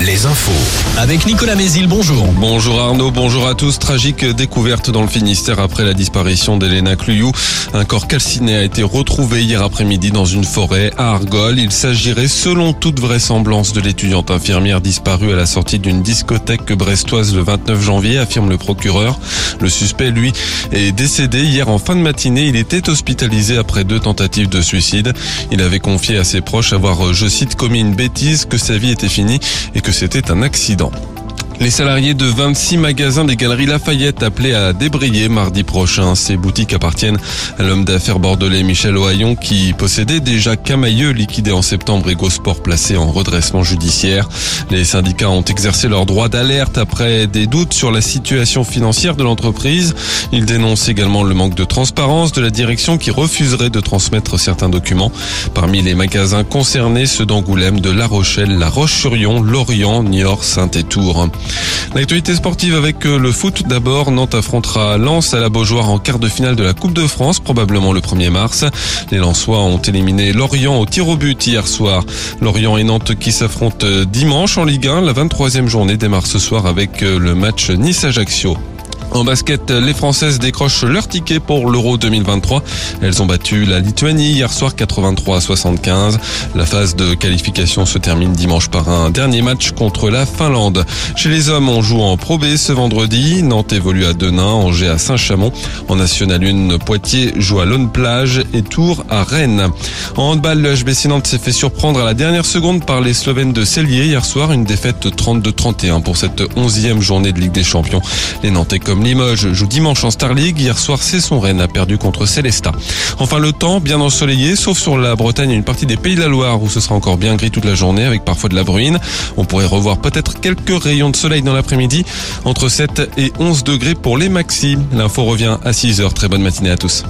Les infos. Avec Nicolas Mézil, bonjour. Bonjour Arnaud, bonjour à tous. Tragique découverte dans le Finistère après la disparition d'Elena Cluyou. Un corps calciné a été retrouvé hier après-midi dans une forêt à Argol. Il s'agirait selon toute vraisemblance de l'étudiante infirmière disparue à la sortie d'une discothèque brestoise le 29 janvier, affirme le procureur. Le suspect, lui, est décédé hier en fin de matinée. Il était hospitalisé après deux tentatives de suicide. Il avait confié à ses proches avoir, je cite, commis une bêtise, que sa vie était finie et que c'était un accident. Les salariés de 26 magasins des Galeries Lafayette appelés à débrayer mardi prochain. Ces boutiques appartiennent à l'homme d'affaires bordelais Michel Ohaillon qui possédait déjà Camailleux liquidé en septembre et Gosport placé en redressement judiciaire. Les syndicats ont exercé leur droit d'alerte après des doutes sur la situation financière de l'entreprise. Ils dénoncent également le manque de transparence de la direction qui refuserait de transmettre certains documents. Parmi les magasins concernés, ceux d'Angoulême, de La Rochelle, La Roche-sur-Yon, Lorient, Niort, Saint-et-Tour. L'actualité sportive avec euh, le foot d'abord. Nantes affrontera Lens à la Beaujoire en quart de finale de la Coupe de France, probablement le 1er mars. Les Lensois ont éliminé Lorient au tir au but hier soir. Lorient et Nantes qui s'affrontent euh, dimanche en Ligue 1. La 23e journée démarre ce soir avec euh, le match Nice-Ajaccio. En basket, les Françaises décrochent leur ticket pour l'Euro 2023. Elles ont battu la Lituanie hier soir 83 à 75. La phase de qualification se termine dimanche par un dernier match contre la Finlande. Chez les hommes, on joue en Pro B ce vendredi. Nantes évolue à Denain, Angers à Saint-Chamond. En National 1, Poitiers joue à Lone Plage et Tours à Rennes. En handball, le HBC Nantes s'est fait surprendre à la dernière seconde par les Slovènes de Cellier hier soir. Une défaite 32-31 pour cette onzième journée de Ligue des Champions. Les Nantais comme Limoges joue dimanche en Star League. Hier soir, c'est son Rennes a perdu contre Célesta. Enfin, le temps bien ensoleillé, sauf sur la Bretagne et une partie des Pays de la Loire où ce sera encore bien gris toute la journée avec parfois de la bruine. On pourrait revoir peut-être quelques rayons de soleil dans l'après-midi entre 7 et 11 degrés pour les maxi. L'info revient à 6 heures. Très bonne matinée à tous.